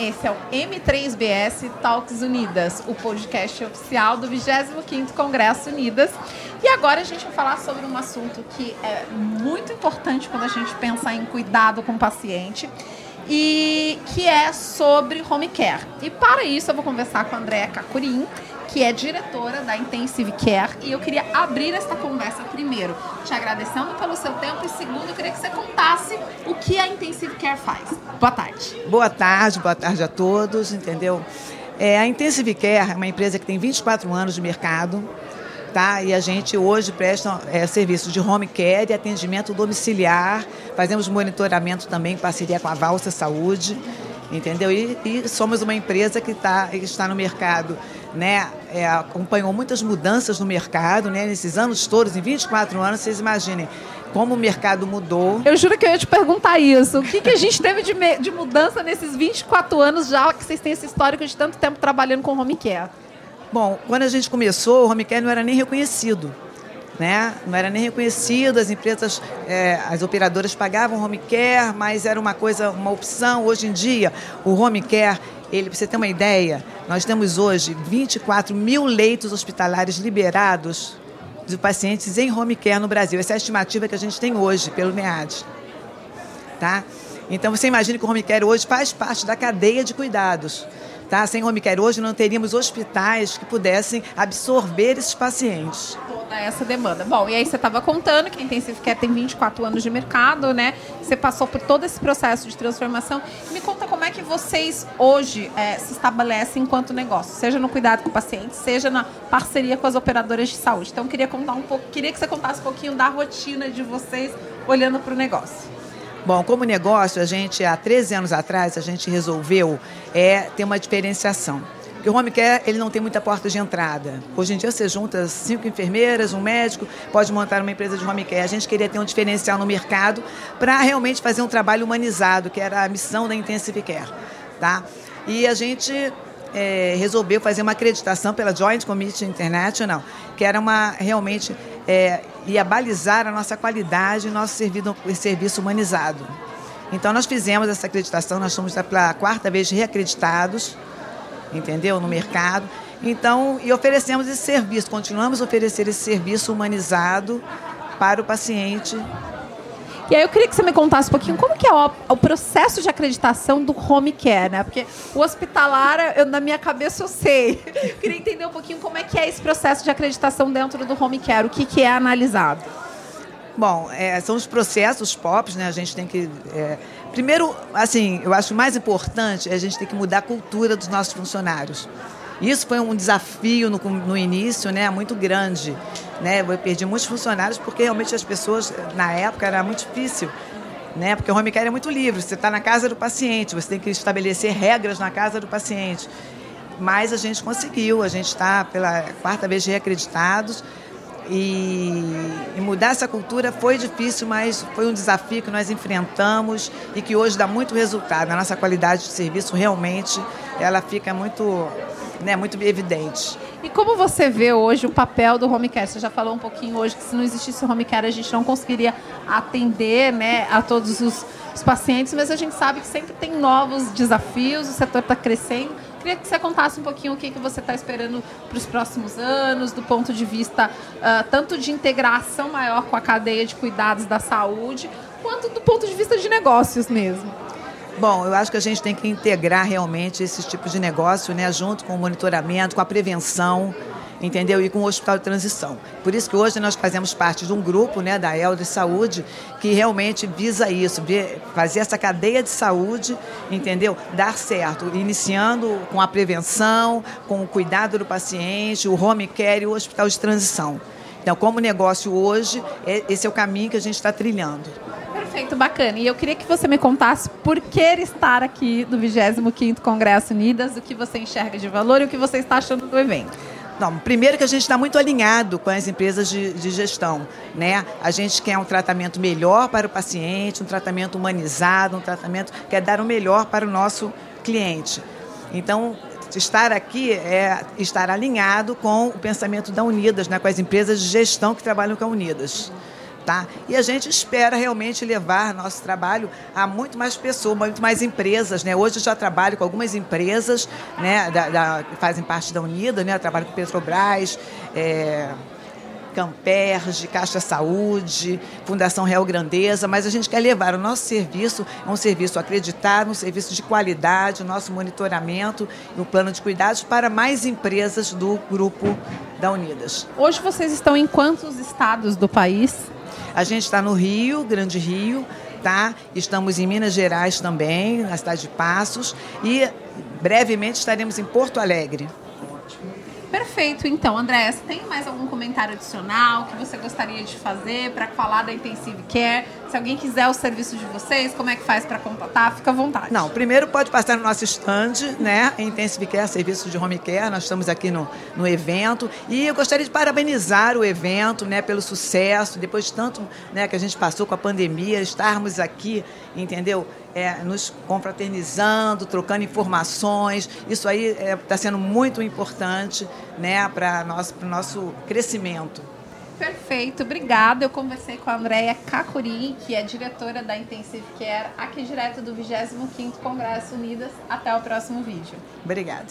Esse é o M3BS Talks Unidas, o podcast oficial do 25º Congresso Unidas. E agora a gente vai falar sobre um assunto que é muito importante quando a gente pensa em cuidado com o paciente e que é sobre home care. E para isso eu vou conversar com a Andréa Cacurim, que é diretora da Intensive Care, e eu queria abrir esta conversa primeiro, te agradecendo pelo seu tempo e segundo, eu queria que você contasse o que a Intensive Care faz. Boa tarde. Boa tarde, boa tarde a todos, entendeu? É, a Intensive Care é uma empresa que tem 24 anos de mercado, tá? E a gente hoje presta é, serviços de home care e atendimento domiciliar, fazemos monitoramento também em parceria com a Valsa Saúde, entendeu? E, e somos uma empresa que, tá, que está no mercado né, é, acompanhou muitas mudanças no mercado, né, nesses anos todos, em 24 anos, vocês imaginem como o mercado mudou. Eu juro que eu ia te perguntar isso. O que, que a gente teve de, de mudança nesses 24 anos, já que vocês têm esse histórico de tanto tempo trabalhando com home care? Bom, quando a gente começou, o home care não era nem reconhecido. Né? Não era nem reconhecido, as empresas, é, as operadoras pagavam home care, mas era uma coisa, uma opção. Hoje em dia, o home care ele, para você ter uma ideia, nós temos hoje 24 mil leitos hospitalares liberados de pacientes em home care no Brasil. Essa é a estimativa que a gente tem hoje pelo MEAD. Tá? Então você imagina que o home care hoje faz parte da cadeia de cuidados. Tá? Sem home care hoje não teríamos hospitais que pudessem absorver esses pacientes essa demanda. Bom, e aí você estava contando que a Intensive Care tem 24 anos de mercado, né? Você passou por todo esse processo de transformação. Me conta como é que vocês hoje é, se estabelecem enquanto negócio, seja no cuidado com o paciente, seja na parceria com as operadoras de saúde. Então, queria contar um pouco, queria que você contasse um pouquinho da rotina de vocês olhando para o negócio. Bom, como negócio, a gente, há 13 anos atrás, a gente resolveu é, ter uma diferenciação. Porque o home care ele não tem muita porta de entrada. Hoje em dia você junta cinco enfermeiras, um médico, pode montar uma empresa de home care. A gente queria ter um diferencial no mercado para realmente fazer um trabalho humanizado, que era a missão da Intensive Care. Tá? E a gente é, resolveu fazer uma acreditação pela Joint Committee International, que era uma realmente é, ia balizar a nossa qualidade e nosso serviço, serviço humanizado. Então nós fizemos essa acreditação, nós somos pela quarta vez reacreditados entendeu? No mercado. Então, e oferecemos esse serviço, continuamos a oferecer esse serviço humanizado para o paciente. E aí eu queria que você me contasse um pouquinho como que é o, o processo de acreditação do home care, né? Porque o hospitalar, eu, na minha cabeça eu sei. Eu queria entender um pouquinho como é que é esse processo de acreditação dentro do home care, o que, que é analisado. Bom, é, são os processos POPs, né? A gente tem que é, Primeiro, assim, eu acho mais importante é a gente ter que mudar a cultura dos nossos funcionários. Isso foi um desafio no, no início, né, muito grande. Né? Eu perdi muitos funcionários porque realmente as pessoas, na época, era muito difícil. Né? Porque o home care é muito livre, você está na casa do paciente, você tem que estabelecer regras na casa do paciente. Mas a gente conseguiu, a gente está pela quarta vez reacreditados e, e, mudar essa cultura foi difícil, mas foi um desafio que nós enfrentamos e que hoje dá muito resultado. A nossa qualidade de serviço realmente ela fica muito, né, muito evidente. E como você vê hoje o papel do home care? Você já falou um pouquinho hoje que se não existisse o home care a gente não conseguiria atender né, a todos os, os pacientes, mas a gente sabe que sempre tem novos desafios, o setor está crescendo Queria que você contasse um pouquinho o que, que você está esperando para os próximos anos, do ponto de vista uh, tanto de integração maior com a cadeia de cuidados da saúde, quanto do ponto de vista de negócios mesmo. Bom, eu acho que a gente tem que integrar realmente esses tipos de negócio, né, junto com o monitoramento, com a prevenção, entendeu? E com o Hospital de Transição. Por isso que hoje nós fazemos parte de um grupo, né, da Elde Saúde, que realmente visa isso, fazer essa cadeia de saúde, entendeu? Dar certo, iniciando com a prevenção, com o cuidado do paciente, o home care e o Hospital de Transição. Então, como negócio hoje, é, esse é o caminho que a gente está trilhando. Perfeito, bacana. E eu queria que você me contasse por que estar aqui no 25º Congresso Unidas, o que você enxerga de valor e o que você está achando do evento. Não, primeiro que a gente está muito alinhado com as empresas de, de, gestão, né? A gente quer um tratamento melhor para o paciente, um tratamento humanizado, um tratamento que é dar o melhor para o nosso cliente. Então, estar aqui é estar alinhado com o pensamento da Unidas, né? Com as empresas de gestão que trabalham com a Unidas. Tá? E a gente espera realmente levar nosso trabalho a muito mais pessoas, muito mais empresas. Né? Hoje eu já trabalho com algumas empresas né, da, da, fazem parte da Unida, né? eu trabalho com Petrobras, é, Camperge, Caixa Saúde, Fundação Real Grandeza, mas a gente quer levar o nosso serviço, é um serviço acreditado, um serviço de qualidade, o nosso monitoramento e o plano de cuidados para mais empresas do grupo da Unidas. Hoje vocês estão em quantos estados do país? A gente está no Rio, Grande Rio, tá? Estamos em Minas Gerais também, na cidade de Passos, e brevemente estaremos em Porto Alegre. Perfeito. Então, André, você tem mais algum comentário adicional que você gostaria de fazer para falar da Intensive Care? Se alguém quiser o serviço de vocês, como é que faz para contatar? Fica à vontade. Não, primeiro pode passar no nosso stand, né? Intensive Care, serviço de home care. Nós estamos aqui no, no evento. E eu gostaria de parabenizar o evento, né, pelo sucesso, depois de tanto né, que a gente passou com a pandemia, estarmos aqui, entendeu? É, nos confraternizando, trocando informações. Isso aí está é, tá sendo muito importante né, para o nosso, nosso crescimento. Perfeito, obrigada. Eu conversei com a Andréia Kakuri, que é diretora da Intensive Care, aqui direto do 25º Congresso Unidas. Até o próximo vídeo. Obrigada.